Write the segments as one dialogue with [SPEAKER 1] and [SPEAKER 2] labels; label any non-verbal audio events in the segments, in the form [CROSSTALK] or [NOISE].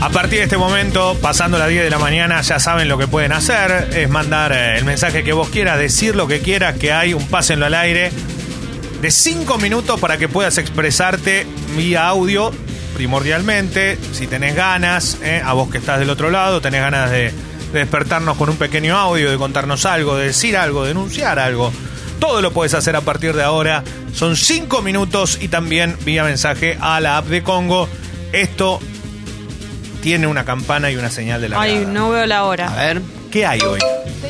[SPEAKER 1] A partir de este momento, pasando las 10 de la mañana, ya saben lo que pueden hacer. Es mandar eh, el mensaje que vos quieras, decir lo que quieras, que hay un pásenlo al aire de 5 minutos para que puedas expresarte vía audio, primordialmente. Si tenés ganas, eh, a vos que estás del otro lado, tenés ganas de, de despertarnos con un pequeño audio, de contarnos algo, de decir algo, de denunciar algo. Todo lo puedes hacer a partir de ahora. Son 5 minutos y también vía mensaje a la app de Congo. Esto tiene una campana y una señal de la
[SPEAKER 2] Ay, no veo la hora.
[SPEAKER 3] A ver.
[SPEAKER 1] ¿Qué hay hoy?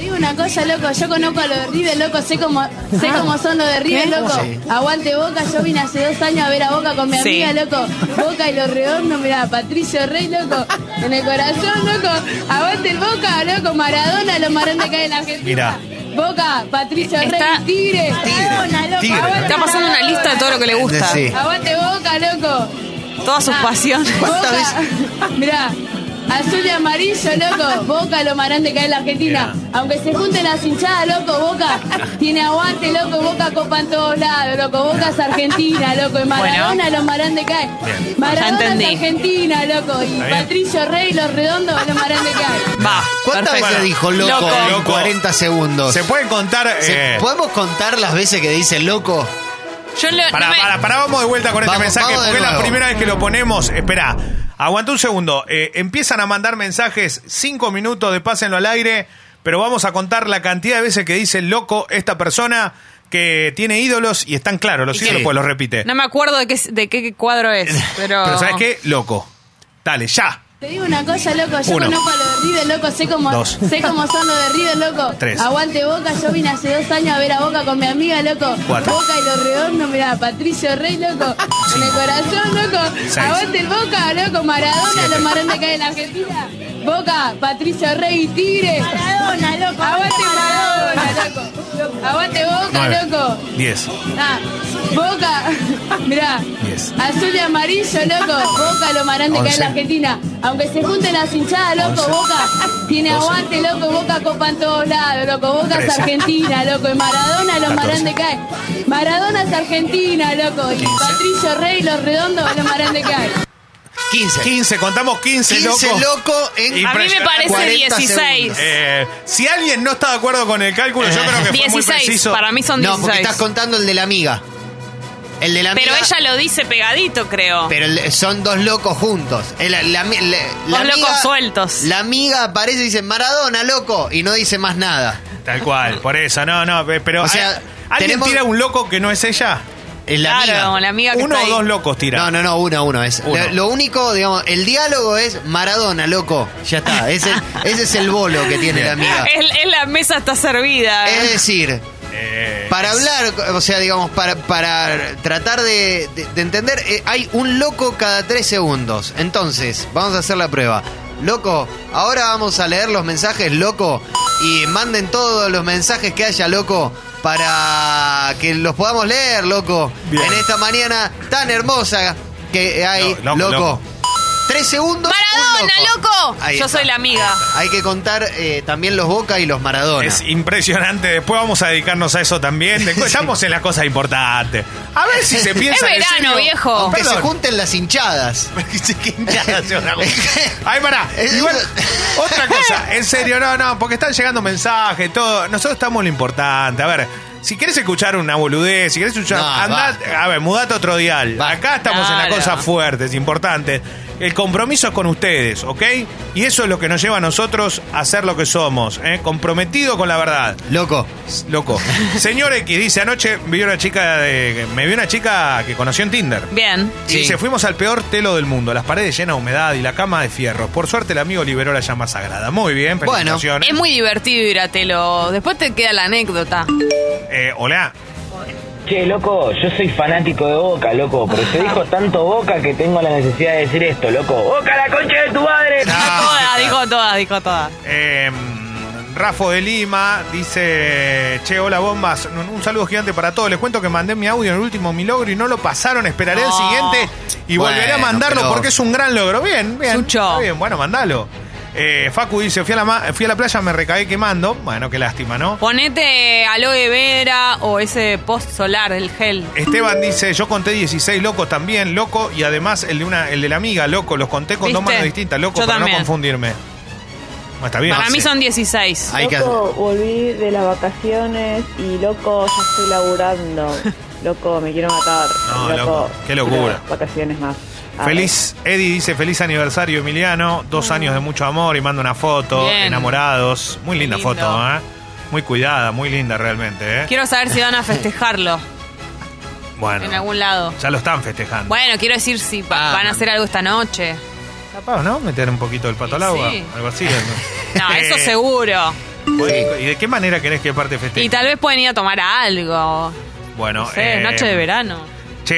[SPEAKER 4] Digo una cosa, loco, yo conozco a los de River, loco, sé cómo, sé cómo son los de River, loco. Aguante Boca, yo vine hace dos años a ver a Boca con mi
[SPEAKER 2] Sí.
[SPEAKER 4] amiga, loco. Boca y los redondos, mirá, Patricio Rey, loco, en el corazón, loco. Aguante el Boca, loco, Maradona, los marones que hay en la Argentina. Boca, Patricio
[SPEAKER 2] Está-
[SPEAKER 4] Rey, Tigre, Maradona, loco.
[SPEAKER 1] Tigre.
[SPEAKER 4] aguante
[SPEAKER 2] Está pasando una lista de todo lo que le gusta.
[SPEAKER 3] Sí.
[SPEAKER 4] Aguante Boca, loco.
[SPEAKER 2] Todas sus
[SPEAKER 4] Ah.
[SPEAKER 2] pasiones.
[SPEAKER 3] ¿Cuántas
[SPEAKER 4] Boca, mirá, azul y amarillo, loco. [LAUGHS] Boca lo marán de caer en la Argentina. Aunque se junten las hinchadas, loco, Boca [LAUGHS] tiene aguante, loco. Boca copa en todos lados, loco. Boca es Argentina, loco. Y Maradona lo marán de caer.
[SPEAKER 1] Bien.
[SPEAKER 4] Maradona
[SPEAKER 2] Ya
[SPEAKER 4] es. Argentina, loco. Y
[SPEAKER 1] bien.
[SPEAKER 4] Patricio Rey, los redondos, lo marán de caer.
[SPEAKER 2] Va.
[SPEAKER 3] ¿Cuántas
[SPEAKER 2] perfecto.
[SPEAKER 3] veces dijo loco,
[SPEAKER 2] Loco.
[SPEAKER 3] en
[SPEAKER 1] Loco.
[SPEAKER 3] 40 segundos?
[SPEAKER 1] ¿Se pueden contar?
[SPEAKER 3] ¿Se-
[SPEAKER 1] eh,
[SPEAKER 3] ¿Podemos contar las veces que dice loco?
[SPEAKER 2] Yo le-
[SPEAKER 1] Para,
[SPEAKER 2] no me-
[SPEAKER 1] para, para, vamos de vuelta con este mensaje, porque es la primera vez que lo ponemos. Espera, aguanta un segundo. Eh, empiezan a mandar mensajes, cinco minutos de pásenlo al aire, pero vamos a contar la cantidad de veces que dice loco esta persona que tiene ídolos y están claros, los ídolos pues los repite.
[SPEAKER 2] No me acuerdo de qué, de qué cuadro es, [LAUGHS] pero...
[SPEAKER 1] Pero ¿sabes qué? Loco. Dale, ya.
[SPEAKER 4] Te digo una cosa, loco, yo
[SPEAKER 1] Uno.
[SPEAKER 4] conozco a los de River, loco, sé cómo,
[SPEAKER 1] Dos.
[SPEAKER 4] sé cómo son los de River, loco.
[SPEAKER 1] Tres.
[SPEAKER 4] Aguante Boca, yo vine hace dos años a ver a Boca con mi amiga, loco.
[SPEAKER 1] Cuatro.
[SPEAKER 4] Boca y los redondos, mirá, Patricio Rey, loco. En el corazón, loco.
[SPEAKER 1] Seis.
[SPEAKER 4] Aguante el Boca, loco, Maradona, los marones que hay en la Argentina. Boca, Patricio Rey y Tigre. Maradona, loco. Aguante Maradona, loco. Aguante Boca,
[SPEAKER 1] Nueve.
[SPEAKER 4] loco.
[SPEAKER 1] Diez.
[SPEAKER 4] Ah, Boca, [LAUGHS] mirá,
[SPEAKER 1] Diez.
[SPEAKER 4] azul y amarillo, loco. Boca lo marán de caer en la. Argentina. Aunque se junten las hinchadas, loco,
[SPEAKER 1] Once.
[SPEAKER 4] Boca tiene
[SPEAKER 1] Doce.
[SPEAKER 4] aguante, loco. Boca copa en todos lados, loco. Boca es. Argentina, loco. Y Maradona lo marán de caer. Maradona es Argentina, loco. Y. Patricio Rey, los redondos, lo marán de caer.
[SPEAKER 3] 15.
[SPEAKER 1] 15, contamos 15,
[SPEAKER 3] 15
[SPEAKER 1] loco.
[SPEAKER 3] loco en
[SPEAKER 1] Y-
[SPEAKER 2] A mí me parece
[SPEAKER 3] 40
[SPEAKER 2] 16.
[SPEAKER 3] segundos.
[SPEAKER 1] Eh, si alguien no está de acuerdo con el cálculo, yo creo que fue muy
[SPEAKER 2] 16,
[SPEAKER 1] preciso.
[SPEAKER 2] para mí son
[SPEAKER 3] No,
[SPEAKER 2] 16.
[SPEAKER 3] porque estás contando el de la amiga. El de la amiga.
[SPEAKER 2] Pero ella lo dice pegadito, creo.
[SPEAKER 3] Pero el- son dos locos juntos. El- La, la- la- la
[SPEAKER 2] Dos locos sueltos.
[SPEAKER 3] La amiga aparece y dice Maradona, loco, y no dice más nada.
[SPEAKER 1] Tal cual, por eso, no, no, pero.
[SPEAKER 3] O sea,
[SPEAKER 1] ¿hay- ¿Alguien
[SPEAKER 3] tenemos-
[SPEAKER 1] tira un loco que no es ella?
[SPEAKER 3] Es la
[SPEAKER 2] claro,
[SPEAKER 3] amiga.
[SPEAKER 2] la amiga que
[SPEAKER 1] Uno
[SPEAKER 2] está
[SPEAKER 1] o
[SPEAKER 2] ahí.
[SPEAKER 1] dos locos tira.
[SPEAKER 3] No, no, no, uno, uno es.
[SPEAKER 1] Uno.
[SPEAKER 3] Lo, lo único, digamos, el diálogo es Maradona, loco. Ya está. [LAUGHS] Ese, ese es el bolo que tiene la amiga. [LAUGHS]
[SPEAKER 2] Es, es la mesa está servida.
[SPEAKER 3] Es decir,
[SPEAKER 1] Eh,
[SPEAKER 3] para hablar, o sea, digamos, para, para tratar de, de- de entender, eh, hay un loco cada tres segundos. Entonces, vamos a hacer la prueba. Loco, ahora vamos a leer los mensajes, loco, y manden todos los mensajes que haya, loco, para que los podamos leer, loco,
[SPEAKER 1] Bien.
[SPEAKER 3] en esta mañana tan hermosa que hay,
[SPEAKER 1] No, loco,
[SPEAKER 3] loco.
[SPEAKER 1] loco.
[SPEAKER 3] Tres segundos. un
[SPEAKER 2] ¡Maradona, loco! Yo
[SPEAKER 3] está.
[SPEAKER 2] soy la amiga.
[SPEAKER 3] Hay que contar eh, también los Boca y los Maradona.
[SPEAKER 1] Es impresionante. Después vamos a dedicarnos a eso también. [LAUGHS] Después Estamos en las cosas importantes. A ver si se piensa.
[SPEAKER 2] Es
[SPEAKER 1] en
[SPEAKER 2] verano,
[SPEAKER 1] serio.
[SPEAKER 2] viejo.
[SPEAKER 3] Que se junten las hinchadas. [LAUGHS]
[SPEAKER 1] ¿Qué hinchada [LAUGHS] se van a juntar? Ay, pará. Igual, otra cosa. En serio, no, no. Porque están llegando mensajes, todo. Nosotros estamos en lo importante. A ver. Si quieres escuchar una boludez, si quieres escuchar.
[SPEAKER 3] No,
[SPEAKER 1] andá,
[SPEAKER 3] basta.
[SPEAKER 1] a ver, mudate otro dial.
[SPEAKER 3] Basta.
[SPEAKER 1] Acá estamos en las cosas fuertes, importantes. El compromiso es con ustedes, ¿ok? Y eso es lo que nos lleva a nosotros a ser lo que somos, ¿eh? Comprometido con la verdad.
[SPEAKER 3] Loco.
[SPEAKER 1] Loco. [LAUGHS] Señor X dice, anoche vi una chica de, me vi una chica que conoció en Tinder.
[SPEAKER 2] Bien.
[SPEAKER 1] Y
[SPEAKER 3] Sí.
[SPEAKER 1] dice, fuimos al peor telo del mundo, las paredes llenas de humedad y la cama de fierro. Por suerte el amigo liberó la llama sagrada. Muy bien,
[SPEAKER 3] Bueno.
[SPEAKER 2] Es muy divertido ir a Telo. Después te queda la anécdota.
[SPEAKER 1] Eh, hola.
[SPEAKER 5] Che, loco, yo soy fanático de Boca, loco, pero se dijo [LAUGHS] tanto Boca que tengo la necesidad de decir esto, loco. ¡Boca, la concha de tu madre!
[SPEAKER 2] Todas, dijo todas, dijo todas.
[SPEAKER 1] Eh, Rafo de Lima dice, che, hola bombas, un, un saludo gigante para todos. Les cuento que mandé mi audio en el último mi logro y no lo pasaron. Esperaré el siguiente y
[SPEAKER 3] Bueno,
[SPEAKER 1] volveré a mandarlo
[SPEAKER 3] pero-
[SPEAKER 1] porque es un gran logro. Bien, bien.
[SPEAKER 2] Sucho.
[SPEAKER 1] Está bien, bueno, mandalo. Eh, Facu dice, fui a, la ma- fui a la playa, me recagué quemando. Bueno, qué lástima, ¿no?
[SPEAKER 2] Ponete aloe vera o ese post solar, el gel.
[SPEAKER 1] Esteban dice, yo conté 16 locos también, loco, y además el de una, el de la amiga, loco, los conté con dos manos distintas, loco,
[SPEAKER 2] Yo
[SPEAKER 1] para
[SPEAKER 2] también.
[SPEAKER 1] no confundirme. Bueno, está bien.
[SPEAKER 2] Para mí son 16.
[SPEAKER 3] Hay que
[SPEAKER 6] Loco, volví de las vacaciones y loco, ya estoy laburando. [LAUGHS] Loco, me quiero matar.
[SPEAKER 1] No, loco, qué locura.
[SPEAKER 6] Vacaciones más. A
[SPEAKER 1] Feliz, Eddie dice feliz aniversario Emiliano, dos años de mucho amor y manda una foto,
[SPEAKER 2] Bien.
[SPEAKER 1] enamorados, muy linda
[SPEAKER 2] Lindo.
[SPEAKER 1] foto, ¿eh? muy cuidada, muy linda realmente, ¿eh?
[SPEAKER 2] Quiero saber si van a [LAUGHS] festejarlo
[SPEAKER 1] Bueno,
[SPEAKER 2] en algún lado.
[SPEAKER 1] ya lo están festejando.
[SPEAKER 2] Bueno, quiero decir si pa-
[SPEAKER 3] Ah,
[SPEAKER 2] van a hacer algo esta noche.
[SPEAKER 1] Capaz, ¿no? Meter un poquito el pato al agua,
[SPEAKER 2] sí.
[SPEAKER 1] algo así.
[SPEAKER 2] No, [LAUGHS] eso
[SPEAKER 1] Eh,
[SPEAKER 2] seguro.
[SPEAKER 1] ¿Y de qué manera querés que parte festeje?
[SPEAKER 2] Y tal vez pueden ir a tomar algo.
[SPEAKER 1] Bueno,
[SPEAKER 2] No sé,
[SPEAKER 1] eh,
[SPEAKER 2] noche de verano.
[SPEAKER 1] Che,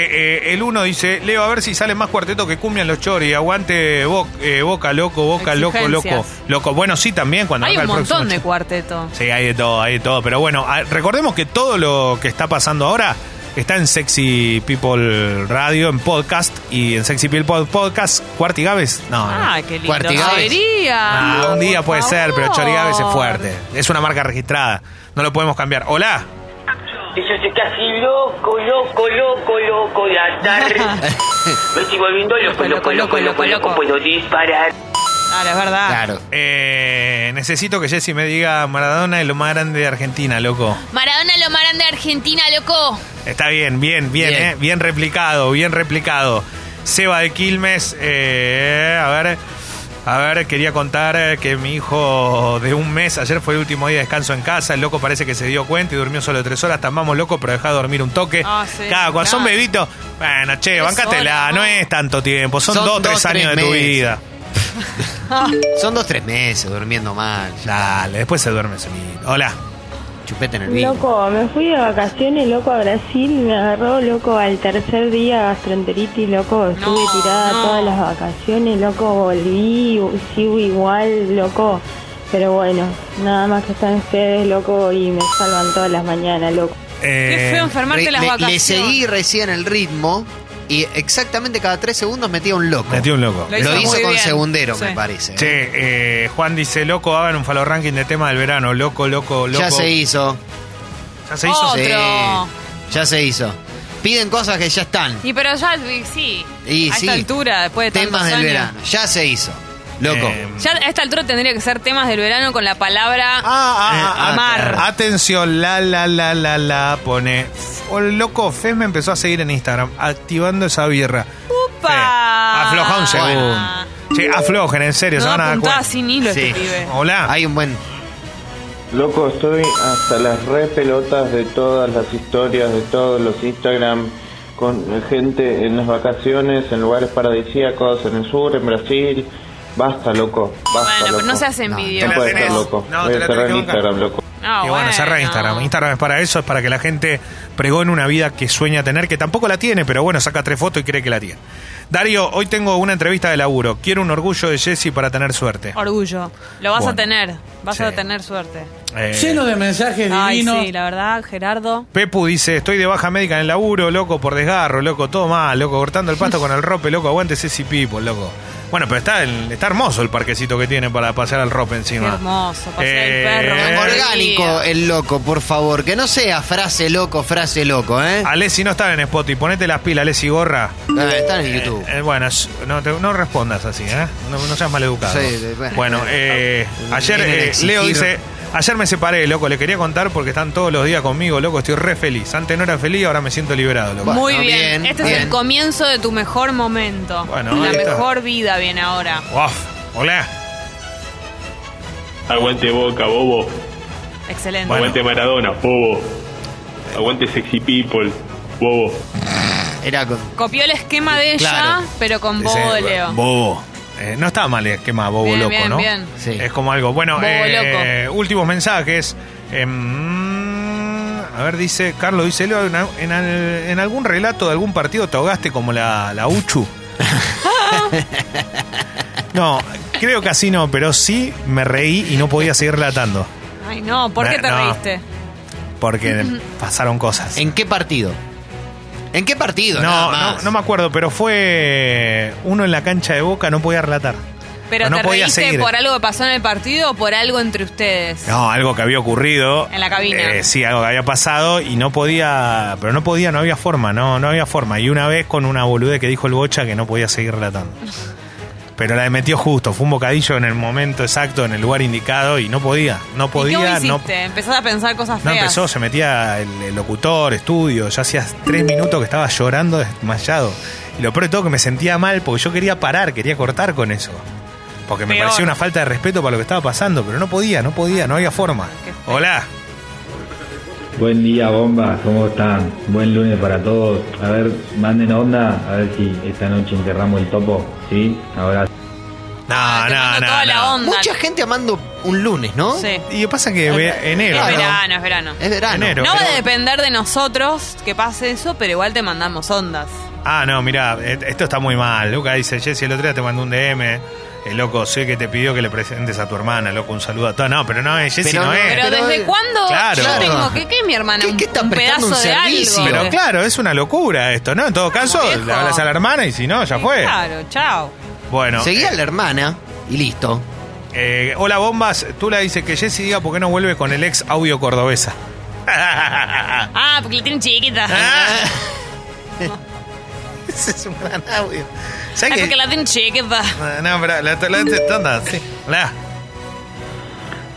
[SPEAKER 1] eh, el uno dice, Leo, a ver si sale más cuarteto que cumbian los chori. Aguante Bo- eh, Boca, loco, Boca, loco, loco. Loco, bueno, sí también cuando
[SPEAKER 2] Hay un
[SPEAKER 1] el próximo
[SPEAKER 2] montón de cuarteto.
[SPEAKER 1] Sí, hay de todo, hay de todo. Pero bueno, recordemos que todo lo que está pasando ahora está en Sexy People Radio, en podcast y en Sexy People Pod- Podcast. ¿Cuartigaves? No, no.
[SPEAKER 2] Ah, qué lindo.
[SPEAKER 3] Cuartigaves.
[SPEAKER 1] Ah, un día puede ser, pero. Chorigaves es fuerte. Es una marca registrada. No lo podemos cambiar. Hola.
[SPEAKER 5] Yo estoy casi loco, loco, loco, loco de andar. [LAUGHS] Me estoy volviendo loco, loco, loco, loco, loco. Puedo disparar.
[SPEAKER 2] Claro, es verdad.
[SPEAKER 3] Claro.
[SPEAKER 1] Eh, necesito que Jesse me diga Maradona es lo más grande de Argentina, loco.
[SPEAKER 2] Maradona lo maran de Argentina, loco.
[SPEAKER 1] Está bien, bien, bien,
[SPEAKER 3] Bien.
[SPEAKER 1] eh, bien replicado, bien replicado. Seba de Quilmes, eh, a ver, a ver, quería contar eh, que mi hijo de un mes, ayer fue el último día de descanso en casa, el loco parece que se dio cuenta y durmió solo tres horas, estamos loco, pero dejá de dormir un toque.
[SPEAKER 2] Ah, sí,
[SPEAKER 1] Claro, cuando son bebitos, bueno, che,
[SPEAKER 2] Tres horas,
[SPEAKER 1] no
[SPEAKER 2] ¿no?
[SPEAKER 1] es tanto tiempo, son,
[SPEAKER 3] Son
[SPEAKER 1] dos,
[SPEAKER 3] dos,
[SPEAKER 1] tres años
[SPEAKER 3] tres
[SPEAKER 1] de tu vida. [LAUGHS]
[SPEAKER 3] Son dos, tres meses durmiendo mal.
[SPEAKER 1] Dale, después se duerme solito. Hola.
[SPEAKER 3] Chupete en el vino.
[SPEAKER 6] Loco, me fui de vacaciones, loco, a Brasil, me agarró, loco, al tercer día gastroenteritis, loco, estuve
[SPEAKER 2] No,
[SPEAKER 6] tirada
[SPEAKER 2] no.
[SPEAKER 6] todas las vacaciones, loco, volví, sigo igual, loco, pero bueno, nada más que están ustedes, loco, y me salvan todas las mañanas, loco.
[SPEAKER 2] Qué
[SPEAKER 1] Eh,
[SPEAKER 2] feo enfermarte
[SPEAKER 3] Re-
[SPEAKER 2] las
[SPEAKER 3] le,
[SPEAKER 2] vacaciones.
[SPEAKER 3] le seguí recién el ritmo y exactamente cada tres segundos metía un loco.
[SPEAKER 1] Metí un loco.
[SPEAKER 2] Lo
[SPEAKER 3] Lo
[SPEAKER 2] hizo
[SPEAKER 3] con
[SPEAKER 2] bien.
[SPEAKER 3] segundero,
[SPEAKER 2] Sí.
[SPEAKER 3] me parece. ¿eh?
[SPEAKER 1] Che, eh, Juan dice, loco, hagan un follow ranking de tema del verano. Loco, loco, loco.
[SPEAKER 3] Ya se hizo.
[SPEAKER 1] ¿Ya se hizo?
[SPEAKER 2] Otro.
[SPEAKER 3] Sí, ya se hizo. Piden cosas que ya están.
[SPEAKER 2] Y pero ya, sí.
[SPEAKER 3] Y
[SPEAKER 2] a
[SPEAKER 3] sí.
[SPEAKER 2] esta altura, después de
[SPEAKER 3] Temas
[SPEAKER 2] tantos
[SPEAKER 3] del
[SPEAKER 2] años.
[SPEAKER 3] verano. Ya se hizo. Loco.
[SPEAKER 1] Eh,
[SPEAKER 2] Ya a esta altura tendría que ser temas del verano con la palabra
[SPEAKER 1] Ah, ah, ah,
[SPEAKER 2] Eh, mar.
[SPEAKER 1] Atención, la, la, la, la, la, pone. Oh, loco, Fez me empezó a seguir en Instagram, activando esa birra.
[SPEAKER 2] ¡Upa!
[SPEAKER 1] Fe, Afloja un segundo. Che, aflojen, en serio, se
[SPEAKER 2] No
[SPEAKER 1] van a dar cuenta.
[SPEAKER 2] sin hilo
[SPEAKER 3] Sí.
[SPEAKER 2] este pibe.
[SPEAKER 1] Hola.
[SPEAKER 3] Hay un buen.
[SPEAKER 7] Loco, estoy hasta las re pelotas de todas las historias, de todos los Instagram, con gente en las vacaciones, en lugares paradisíacos, en el sur, en Brasil. Basta, loco. Basta,
[SPEAKER 2] Bueno, pero
[SPEAKER 7] loco.
[SPEAKER 2] no seas
[SPEAKER 3] No,
[SPEAKER 7] No
[SPEAKER 2] envidioso.
[SPEAKER 1] la
[SPEAKER 7] puede
[SPEAKER 1] tenés.
[SPEAKER 7] ser loco.
[SPEAKER 1] No,
[SPEAKER 7] Voy
[SPEAKER 1] te
[SPEAKER 7] a cerrar Instagram, loco.
[SPEAKER 2] Ah,
[SPEAKER 1] y bueno, cerra Instagram. Instagram es para eso, es para que la gente pregone una vida que sueña tener, que tampoco la tiene, pero bueno, saca tres fotos y cree que la tiene. Darío, hoy tengo una entrevista de laburo. Quiero un orgullo de Jesse para tener suerte.
[SPEAKER 2] Orgullo. Lo vas
[SPEAKER 1] Bueno.
[SPEAKER 2] a tener. Vas
[SPEAKER 1] Sí.
[SPEAKER 2] a tener suerte.
[SPEAKER 1] Eh,
[SPEAKER 8] Lleno de mensajes
[SPEAKER 2] Ay,
[SPEAKER 8] divinos.
[SPEAKER 2] sí, la verdad, Gerardo.
[SPEAKER 1] Pepu dice, estoy de baja médica en el laburo, loco, por desgarro, loco, todo mal, loco, cortando el pasto [LAUGHS] con el rope, loco, aguante Ceci People, loco. Bueno, pero está, el- está hermoso el parquecito que tiene para pasear al rope
[SPEAKER 2] Qué
[SPEAKER 1] encima.
[SPEAKER 2] hermoso. Pasear
[SPEAKER 1] Eh,
[SPEAKER 2] el perro.
[SPEAKER 3] Orgánico el loco, por favor. Que no sea frase loco, frase loco, ¿eh?
[SPEAKER 1] Alessi no está en Spotify, ponete las pilas, Alessi Gorra.
[SPEAKER 3] Ah, Están en YouTube.
[SPEAKER 1] Eh, bueno, no, te- no respondas así, ¿eh? No, no seas maleducado.
[SPEAKER 3] Sí, de- bueno.
[SPEAKER 1] bueno, eh, ayer eh. Leo dice, ayer me separé, loco, le quería contar porque están todos los días conmigo, loco, estoy re feliz. Antes no era feliz, ahora me siento liberado, loco.
[SPEAKER 3] Bueno,
[SPEAKER 2] Muy bien.
[SPEAKER 3] bien,
[SPEAKER 2] Este es el comienzo de tu mejor momento.
[SPEAKER 1] Bueno,
[SPEAKER 2] La
[SPEAKER 1] ahí está.
[SPEAKER 2] mejor vida viene ahora.
[SPEAKER 1] Uf, hola.
[SPEAKER 9] Aguante Boca, bobo.
[SPEAKER 2] Excelente.
[SPEAKER 1] Bueno.
[SPEAKER 9] Aguante Maradona, bobo. Aguante Sexy People, bobo.
[SPEAKER 3] Era con.
[SPEAKER 2] Copió el esquema de ella,
[SPEAKER 3] Claro.
[SPEAKER 2] pero con bobo
[SPEAKER 1] Dice,
[SPEAKER 2] de Leo.
[SPEAKER 1] Bobo. Eh, no está mal el esquema bobo
[SPEAKER 2] Bien,
[SPEAKER 1] loco,
[SPEAKER 2] bien,
[SPEAKER 1] ¿no?
[SPEAKER 2] bien.
[SPEAKER 3] Sí.
[SPEAKER 1] Es como algo. Bueno,
[SPEAKER 2] Bobo
[SPEAKER 1] eh, últimos mensajes. Em, a ver, dice, Carlos dice, Leo, en, en al- en algún relato de algún partido te ahogaste como la, la Uchu. [LAUGHS] no, creo que así no, pero sí me reí y no podía seguir relatando.
[SPEAKER 2] Ay, no, ¿por qué te
[SPEAKER 1] No.
[SPEAKER 2] reíste?
[SPEAKER 1] Porque [LAUGHS] pasaron cosas.
[SPEAKER 3] ¿En qué partido? ¿En qué partido? Nada
[SPEAKER 1] No, no, no me acuerdo, pero fue uno en la cancha de Boca, no podía relatar.
[SPEAKER 2] Pero
[SPEAKER 1] no
[SPEAKER 2] te
[SPEAKER 1] podía
[SPEAKER 2] reíste
[SPEAKER 1] seguir.
[SPEAKER 2] por algo que pasó en el partido o por algo entre ustedes.
[SPEAKER 1] No, algo que había ocurrido.
[SPEAKER 2] En la cabina.
[SPEAKER 1] Eh, sí, algo que había pasado y no podía, pero no podía, no había forma, no, no había forma. Y una vez con una bolude que dijo el Bocha que no podía seguir relatando. Pero la metió justo, fue un bocadillo en el momento exacto, en el lugar indicado y no podía, no
[SPEAKER 2] ¿Y
[SPEAKER 1] podía,
[SPEAKER 2] qué
[SPEAKER 1] no,
[SPEAKER 2] hiciste? Empezaste a pensar cosas
[SPEAKER 1] no
[SPEAKER 2] feas.
[SPEAKER 1] empezó, se metía el, el locutor, estudio, ya hacía tres minutos que estaba llorando desmayado. Y lo peor de todo que me sentía mal porque yo quería parar, quería cortar con eso. Porque me
[SPEAKER 2] Peor.
[SPEAKER 1] parecía una falta de respeto para lo que estaba pasando, pero no podía, no podía, no había forma. Hola.
[SPEAKER 8] Buen día, bomba, ¿cómo están? Buen lunes para todos. A ver, manden onda, a ver si esta noche enterramos el topo, ¿sí? Ahora
[SPEAKER 1] No,
[SPEAKER 2] Ah,
[SPEAKER 1] no,
[SPEAKER 2] mando
[SPEAKER 1] no.
[SPEAKER 2] la onda.
[SPEAKER 3] Mucha gente amando un lunes, ¿no?
[SPEAKER 2] Sí.
[SPEAKER 1] Y pasa que ve- enero.
[SPEAKER 2] Es
[SPEAKER 1] ¿no?
[SPEAKER 2] verano, es verano.
[SPEAKER 3] Es verano.
[SPEAKER 1] Enero.
[SPEAKER 2] No va
[SPEAKER 1] pero-
[SPEAKER 2] a depender de nosotros que pase eso, pero igual te mandamos ondas.
[SPEAKER 1] Ah, no, mira, esto está muy mal. Luca dice, Jessy, el otro día te mandó un DM. El loco, sé que te pidió que le presentes a tu hermana, loco, un saludo a todos. No, pero no es, Jessy
[SPEAKER 3] Pero
[SPEAKER 1] no,
[SPEAKER 3] no,
[SPEAKER 1] es.
[SPEAKER 2] Pero,
[SPEAKER 3] pero-
[SPEAKER 2] ¿desde cuándo
[SPEAKER 1] Claro.
[SPEAKER 2] yo tengo que qué es mi hermana?
[SPEAKER 3] ¿Qué- qué está
[SPEAKER 2] un pedazo
[SPEAKER 3] un
[SPEAKER 2] de
[SPEAKER 3] servicio?
[SPEAKER 2] algo.
[SPEAKER 1] Pero claro, es una locura esto, ¿no? En todo caso, le hablas a la hermana y si no, ya fue.
[SPEAKER 2] Claro, chao.
[SPEAKER 1] Bueno,
[SPEAKER 3] Seguí
[SPEAKER 1] eh,
[SPEAKER 3] a la hermana y listo.
[SPEAKER 1] eh, hola bombas, tú la dices que Jessy diga por qué no vuelve con el ex audio cordobesa. [LAUGHS]
[SPEAKER 2] Ah, porque la tienen chiquita. [LAUGHS]
[SPEAKER 1] Ese es un gran audio.
[SPEAKER 2] Ah,
[SPEAKER 1] ¿Sabes
[SPEAKER 2] porque
[SPEAKER 1] qué?
[SPEAKER 2] la tienen chiquita.
[SPEAKER 1] No, pero la, la, la- anda, sí. Hola.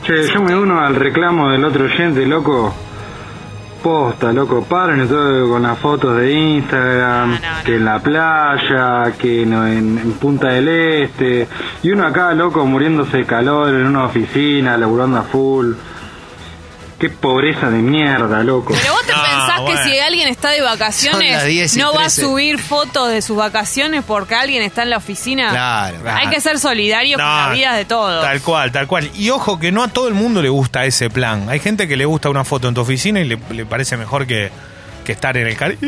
[SPEAKER 10] Che, yo me uno al reclamo del otro oyente, loco. Posta, loco, paren todo con las fotos de Instagram,
[SPEAKER 2] No, no, no.
[SPEAKER 10] que en la playa, que no, en, en Punta del Este, y uno acá, loco, muriéndose de calor en una oficina, laburando a full. Qué pobreza de mierda, loco.
[SPEAKER 2] Pero pensás
[SPEAKER 1] bueno.
[SPEAKER 2] que si alguien está de vacaciones
[SPEAKER 3] las 10 y
[SPEAKER 2] no va a
[SPEAKER 3] 13.
[SPEAKER 2] subir fotos de sus vacaciones porque alguien está en la oficina.
[SPEAKER 3] Claro.
[SPEAKER 2] Hay que ser solidario con la vida de todos.
[SPEAKER 1] Tal cual, tal cual. Y ojo que no a todo el mundo le gusta ese plan. Hay gente que le gusta una foto en tu oficina y le, le parece mejor que, que estar en el car... [LAUGHS]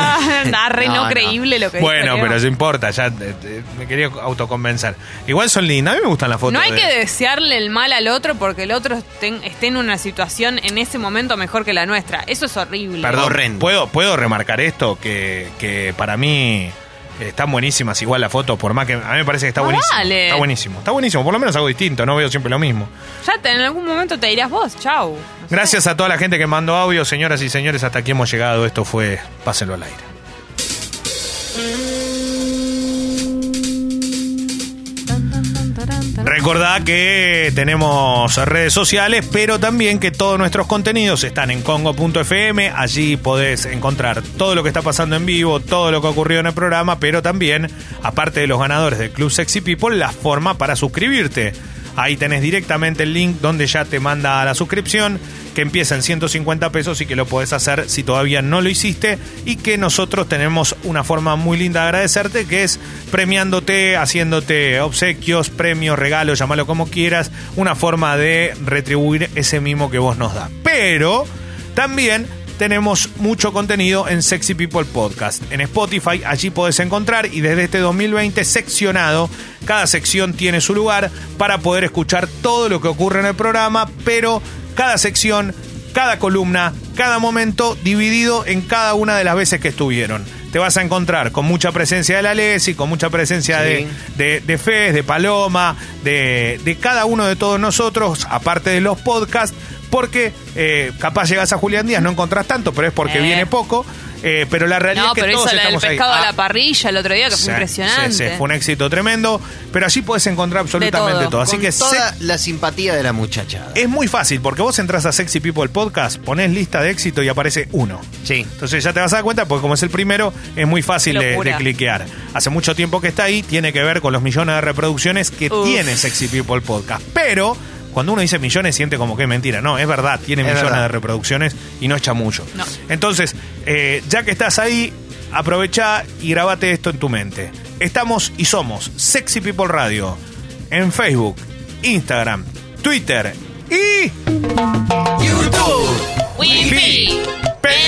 [SPEAKER 2] Ah, [LAUGHS] re
[SPEAKER 3] No,
[SPEAKER 2] no,
[SPEAKER 3] no.
[SPEAKER 2] creíble lo que
[SPEAKER 1] Bueno,
[SPEAKER 2] dijo
[SPEAKER 1] pero eso importa, ya eh, eh, me quería autoconvencer. Igual son lindas, a mí me gustan las fotos.
[SPEAKER 2] No hay
[SPEAKER 1] de-
[SPEAKER 2] que desearle el mal al otro porque el otro estén- esté en una situación en ese momento mejor que la nuestra. Eso es horrible.
[SPEAKER 1] Perdón. ¿puedo, puedo remarcar esto, que, que para mí están buenísimas igual las fotos, por más que a mí me parece que está
[SPEAKER 2] Ah,
[SPEAKER 1] buenísimo.
[SPEAKER 2] dale.
[SPEAKER 1] Está buenísimo, está buenísimo, por lo menos algo distinto, no veo siempre lo mismo.
[SPEAKER 2] Ya te- en algún momento te dirás vos, chau. No sé.
[SPEAKER 1] Gracias a toda la gente que mandó audio, señoras y señores, hasta aquí hemos llegado. Esto fue Pásenlo al aire. Recordá que tenemos redes sociales, pero también que todos nuestros contenidos están en congo.fm. Allí podés encontrar todo lo que está pasando en vivo, todo lo que ocurrió en el programa, pero también, aparte de los ganadores del Club Sexy People, la forma para suscribirte. Ahí tenés directamente el link donde ya te manda la suscripción, que empieza en 150 pesos y que lo podés hacer si todavía no lo hiciste. Y que nosotros tenemos una forma muy linda de agradecerte, que es premiándote, haciéndote obsequios, premios, regalos, llamalo como quieras. Una forma de retribuir ese mimo que vos nos das. Pero también tenemos mucho contenido en Sexy People Podcast. En Spotify, allí podés encontrar y desde este 2020 seccionado, cada sección tiene su lugar para poder escuchar todo lo que ocurre en el programa, pero cada sección, cada columna, cada momento dividido en cada una de las veces que estuvieron. Te vas a encontrar con mucha presencia de la Lesi, con mucha presencia
[SPEAKER 3] Sí.
[SPEAKER 1] de, de, de Fez, de Paloma, de, de cada uno de todos nosotros, aparte de los podcasts, porque eh, capaz llegas a Julián Díaz, no encontrás tanto, pero es porque
[SPEAKER 2] Eh.
[SPEAKER 1] viene poco. eh, pero la realidad
[SPEAKER 2] No,
[SPEAKER 1] es que
[SPEAKER 2] pero
[SPEAKER 1] todos
[SPEAKER 2] hizo la del
[SPEAKER 1] estamos ahí.
[SPEAKER 2] pescado a
[SPEAKER 1] Ah,
[SPEAKER 2] la parrilla el otro día, que
[SPEAKER 1] sí,
[SPEAKER 2] fue impresionante.
[SPEAKER 1] sí, sí, fue un éxito tremendo, pero allí puedes encontrar absolutamente
[SPEAKER 2] todo.
[SPEAKER 1] todo. Así
[SPEAKER 3] Con
[SPEAKER 1] que
[SPEAKER 3] toda la simpatía de la muchachada.
[SPEAKER 1] es muy fácil, porque vos entras a Sexy People Podcast, pones lista de éxito y aparece uno.
[SPEAKER 3] Sí.
[SPEAKER 1] Entonces ya te vas a dar cuenta, porque como es el primero, es muy fácil
[SPEAKER 2] Qué
[SPEAKER 1] de,
[SPEAKER 2] locura.
[SPEAKER 1] de cliquear. Hace mucho tiempo que está ahí, tiene que ver con los millones de reproducciones que
[SPEAKER 2] Uf.
[SPEAKER 1] tiene Sexy People Podcast. Pero cuando uno dice millones, siente como que es mentira. No, es verdad, tiene
[SPEAKER 3] Es
[SPEAKER 1] millones
[SPEAKER 3] verdad.
[SPEAKER 1] de reproducciones y no echa mucho.
[SPEAKER 2] No.
[SPEAKER 1] Entonces, eh, ya que estás ahí, aprovecha y grabate esto en tu mente. Estamos y somos Sexy People Radio en Facebook, Instagram, Twitter y YouTube.
[SPEAKER 2] Wi-Fi,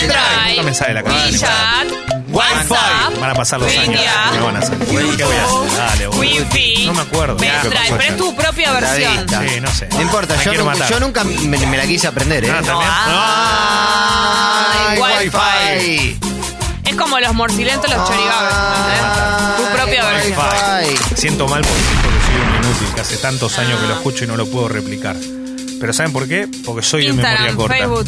[SPEAKER 1] Pendrive. Nunca me sale la cara.
[SPEAKER 2] WeChat, WhatsApp,
[SPEAKER 1] Van a pasar los años.
[SPEAKER 2] Media,
[SPEAKER 1] Me van a hacer. ¿Qué voy a hacer? Dale, boludo.
[SPEAKER 2] Wi-Fi,
[SPEAKER 1] No me acuerdo. ¿Qué
[SPEAKER 2] Pendrive,
[SPEAKER 1] pasó
[SPEAKER 2] pero es tu propia
[SPEAKER 3] La
[SPEAKER 2] versión.
[SPEAKER 3] vista.
[SPEAKER 1] Sí, no sé.
[SPEAKER 3] No importa,
[SPEAKER 1] Me
[SPEAKER 3] yo,
[SPEAKER 1] quiero
[SPEAKER 3] nunca,
[SPEAKER 1] matar.
[SPEAKER 3] yo nunca me, me la quise aprender, ¿eh?
[SPEAKER 1] Ah, ¿también?
[SPEAKER 2] Ay,
[SPEAKER 1] No.
[SPEAKER 2] Wi-Fi. Es como los morcilentos, los chorigabes, ¿entendés? Tu propia
[SPEAKER 3] Ay,
[SPEAKER 2] versión.
[SPEAKER 3] Wi-Fi.
[SPEAKER 1] Siento mal porque siento soy un inútil, que hace tantos años que lo escucho y no lo puedo replicar. Pero ¿saben por qué? Porque soy de memoria
[SPEAKER 2] Instagram,
[SPEAKER 1] corta.
[SPEAKER 2] Facebook.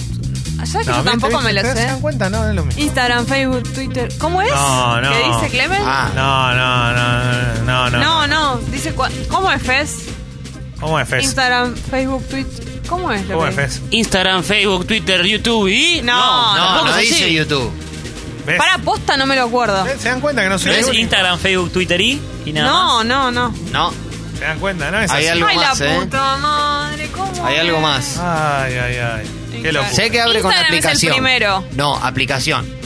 [SPEAKER 2] ¿Sabes que
[SPEAKER 1] No,
[SPEAKER 2] yo tampoco
[SPEAKER 1] ¿viste?
[SPEAKER 2] me lo
[SPEAKER 1] ¿Te
[SPEAKER 2] sé?
[SPEAKER 1] dan cuenta? No, es lo mismo.
[SPEAKER 2] Instagram, Facebook, Twitter. ¿Cómo es?
[SPEAKER 1] No, no.
[SPEAKER 2] ¿Qué dice Clemen?
[SPEAKER 3] Ah,
[SPEAKER 1] No, no, no, no, no.
[SPEAKER 2] no, no. Dice cua- ¿Cómo es Fez?
[SPEAKER 1] ¿Cómo es Fez?
[SPEAKER 2] Instagram, Facebook, Twitter. ¿Cómo es lo
[SPEAKER 1] ¿Cómo
[SPEAKER 2] que
[SPEAKER 1] es Fez?
[SPEAKER 11] Instagram, Facebook, Twitter, YouTube y.
[SPEAKER 2] No,
[SPEAKER 3] no,
[SPEAKER 11] tampoco
[SPEAKER 3] no
[SPEAKER 11] es
[SPEAKER 3] dice. YouTube.
[SPEAKER 1] ¿Ves?
[SPEAKER 2] Para posta no me lo acuerdo.
[SPEAKER 1] ¿Ves? ¿Se dan cuenta que no soy
[SPEAKER 11] ¿No
[SPEAKER 1] el
[SPEAKER 11] es
[SPEAKER 1] único?
[SPEAKER 11] Instagram, Facebook, Twitter y? y nada
[SPEAKER 2] No,
[SPEAKER 11] más?
[SPEAKER 2] no, no.
[SPEAKER 3] No,
[SPEAKER 1] ¿Se dan cuenta? No es
[SPEAKER 3] Hay
[SPEAKER 1] así.
[SPEAKER 3] algo
[SPEAKER 2] Ay,
[SPEAKER 3] más,
[SPEAKER 2] la
[SPEAKER 3] ¿eh?
[SPEAKER 2] puta madre, ¿cómo?
[SPEAKER 3] hay
[SPEAKER 2] es?
[SPEAKER 3] algo más.
[SPEAKER 1] Ay, ay, ay. Qué locura.
[SPEAKER 3] Sé que abre con la
[SPEAKER 2] Instagram es el
[SPEAKER 3] aplicación.
[SPEAKER 2] primero.
[SPEAKER 3] No, aplicación.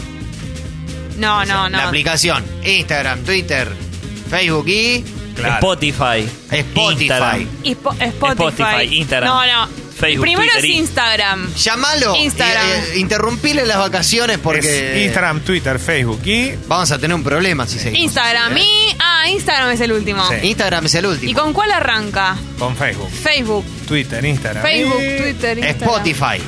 [SPEAKER 2] No, no, no.
[SPEAKER 3] La aplicación. Instagram, Twitter, Facebook y
[SPEAKER 1] Claro.
[SPEAKER 11] Spotify.
[SPEAKER 3] Spotify.
[SPEAKER 11] Instagram.
[SPEAKER 2] Y Spo- Spotify.
[SPEAKER 11] Spotify, Instagram,
[SPEAKER 2] No, no.
[SPEAKER 11] Facebook,
[SPEAKER 2] Primero
[SPEAKER 11] Twitter
[SPEAKER 2] es
[SPEAKER 11] y-
[SPEAKER 2] Instagram.
[SPEAKER 3] Llamalo.
[SPEAKER 2] Instagram.
[SPEAKER 3] Y, eh, interrumpile las vacaciones porque
[SPEAKER 1] Es Instagram, Twitter, Facebook y...
[SPEAKER 3] vamos a tener un problema si seguimos.
[SPEAKER 2] Instagram y. Ah, Instagram es el último.
[SPEAKER 1] Sí.
[SPEAKER 3] Instagram es el
[SPEAKER 2] ¿Y
[SPEAKER 3] último.
[SPEAKER 2] con cuál arranca?
[SPEAKER 1] Con Facebook,
[SPEAKER 2] Facebook.
[SPEAKER 1] Twitter, Instagram.
[SPEAKER 2] Facebook,
[SPEAKER 1] y-
[SPEAKER 2] Twitter, Instagram.
[SPEAKER 3] Spotify.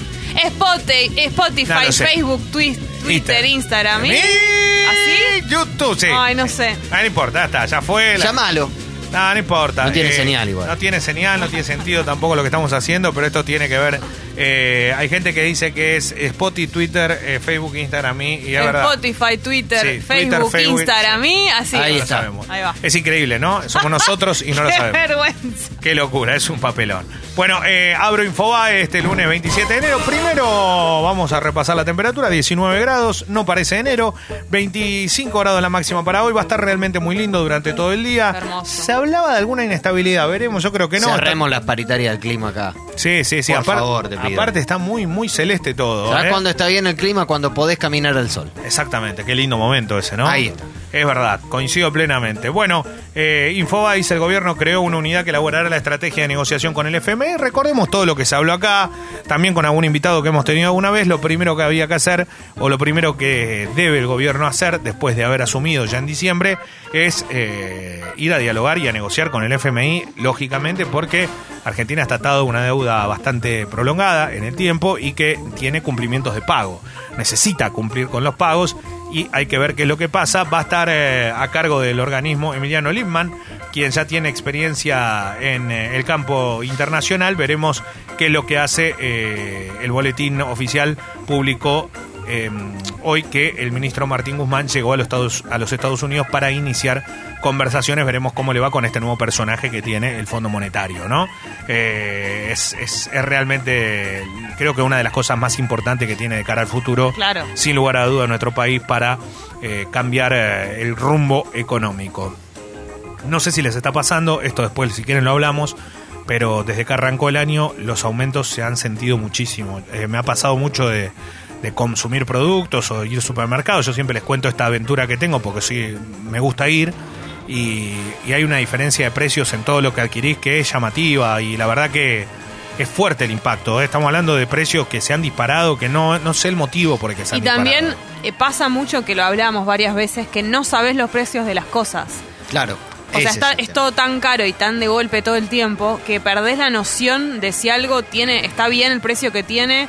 [SPEAKER 2] Spotify, Spotify
[SPEAKER 1] No.
[SPEAKER 2] Facebook, Twi- Twitter, Instagram. ¿y?
[SPEAKER 1] Y-
[SPEAKER 2] ¿Así?
[SPEAKER 1] YouTube, sí.
[SPEAKER 2] Ay, no sé.
[SPEAKER 1] Ah, no importa, ya está, ya fue. la-
[SPEAKER 3] Llamalo.
[SPEAKER 1] No, no importa.
[SPEAKER 3] No tiene señal igual.
[SPEAKER 1] No tiene señal, no tiene sentido tampoco lo que estamos haciendo, pero esto tiene que ver. Eh, hay gente que dice que es Spotify, Twitter, eh, Facebook, Instagram y, y es verdad.
[SPEAKER 2] Spotify, Twitter,
[SPEAKER 1] Sí,
[SPEAKER 2] Facebook, Instagram y así.
[SPEAKER 3] Ahí
[SPEAKER 1] No lo
[SPEAKER 3] está.
[SPEAKER 1] sabemos.
[SPEAKER 2] Ahí va.
[SPEAKER 1] Es increíble, ¿no? Somos nosotros y no lo [LAUGHS]
[SPEAKER 2] Qué
[SPEAKER 1] sabemos.
[SPEAKER 2] vergüenza.
[SPEAKER 1] Qué locura, es un papelón. Bueno, eh, abro Infobae este lunes 27 de enero. Primero vamos a repasar la temperatura, 19 grados, no parece enero, 25 grados la máxima para hoy, va a estar realmente muy lindo durante todo el día.
[SPEAKER 2] Hermoso.
[SPEAKER 1] Se hablaba de alguna inestabilidad, veremos, yo creo que no.
[SPEAKER 3] Cerremos las paritarias del clima acá.
[SPEAKER 1] Sí, sí, sí,
[SPEAKER 3] Por favor, te pido.
[SPEAKER 1] Aparte está muy, muy celeste todo.
[SPEAKER 3] ¿Sabes
[SPEAKER 1] ¿eh?
[SPEAKER 3] cuándo está bien el clima? Cuando podés caminar al sol.
[SPEAKER 1] Exactamente, qué lindo momento ese, ¿no?
[SPEAKER 3] Ahí está.
[SPEAKER 1] Es verdad, coincido plenamente. Bueno, eh, dice el gobierno creó una unidad que elaborará la estrategia de negociación con el FMI. Recordemos todo lo que se habló acá, también con algún invitado que hemos tenido alguna vez. Lo primero que había que hacer, o lo primero que debe el gobierno hacer después de haber asumido ya en diciembre, es eh, ir a dialogar y a negociar con el FMI, lógicamente, porque Argentina está atado una deuda bastante prolongada en el tiempo y que tiene cumplimientos de pago. Necesita cumplir con los pagos y hay que ver qué es lo que pasa. Va a estar eh, a cargo del organismo Emiliano Lipman, quien ya tiene experiencia en eh, el campo internacional. Veremos qué es lo que hace eh, el boletín oficial público eh, hoy que el ministro Martín Guzmán llegó a los, Estados, a los Estados Unidos para iniciar conversaciones. Veremos cómo le va con este nuevo personaje que tiene el Fondo Monetario, ¿no? Eh, es, es- es realmente, creo que una de las cosas más importantes que tiene de cara al futuro,
[SPEAKER 2] Claro.
[SPEAKER 1] sin lugar a duda, nuestro país para eh, cambiar eh, el rumbo económico. No sé si les está pasando, esto después si quieren lo hablamos, pero desde que arrancó el año los aumentos se han sentido muchísimo. Eh, me ha pasado mucho de, de consumir productos o ir al supermercado. Yo siempre les cuento esta aventura que tengo porque sí, me gusta ir. Y, y hay una diferencia de precios en todo lo que adquirís que es llamativa y la verdad que es fuerte el impacto. ¿eh? Estamos hablando de precios que se han disparado, que no, no sé el motivo por el que se han
[SPEAKER 2] Y también
[SPEAKER 1] disparado.
[SPEAKER 2] eh, pasa mucho que lo hablamos varias veces, que no sabes los precios de las cosas.
[SPEAKER 3] Claro.
[SPEAKER 2] O sea, está- es todo tan caro y tan de golpe todo el tiempo que perdés la noción de si algo tiene, está bien el precio que tiene,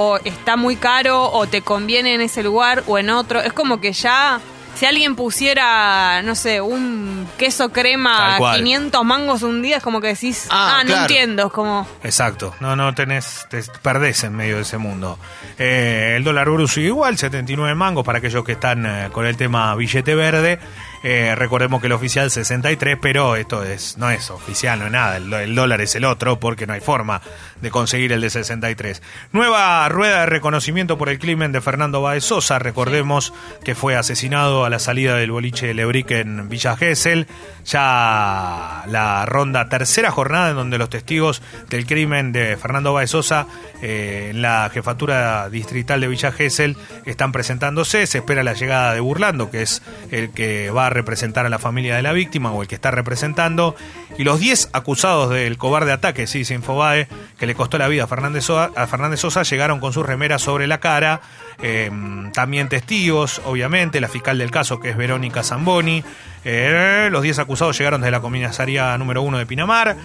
[SPEAKER 2] o está muy caro, o te conviene en ese lugar o en otro. Es como que ya, si alguien pusiera, no sé, un queso crema a
[SPEAKER 1] cual.
[SPEAKER 2] 500 mangos un día, es como que decís,
[SPEAKER 3] Ah,
[SPEAKER 2] ah, no entiendo, es como...
[SPEAKER 1] Exacto, no, no tenés, te perdés en medio de ese mundo. Eh, el dólar euro sigue igual, 79 mangos para aquellos que están eh, con el tema billete verde. Eh, recordemos que el oficial 63, pero esto es no es oficial, no es nada. El, el dólar es el otro porque no hay forma de conseguir el de 63. Nueva rueda de reconocimiento por el crimen de Fernando Baez Sosa. Recordemos que fue asesinado a la salida del boliche de Lebric en Villa Gesell. Ya la ronda tercera jornada en donde los testigos del crimen de Fernando Baez Sosa eh, en la jefatura distrital de Villa Gesell están presentándose. Se espera la llegada de Burlando, que es el que va a representar a la familia de la víctima o el que está representando. Y los 10 acusados del cobarde ataque, sí, Infobae, que le costó la vida a Fernández, Sosa, a Fernández llegaron con sus remeras sobre la cara. Eh, también testigos, obviamente, la fiscal del caso, que es Verónica Zamboni. Eh, los 10 acusados llegaron desde la comisaría número 1 de Pinamar.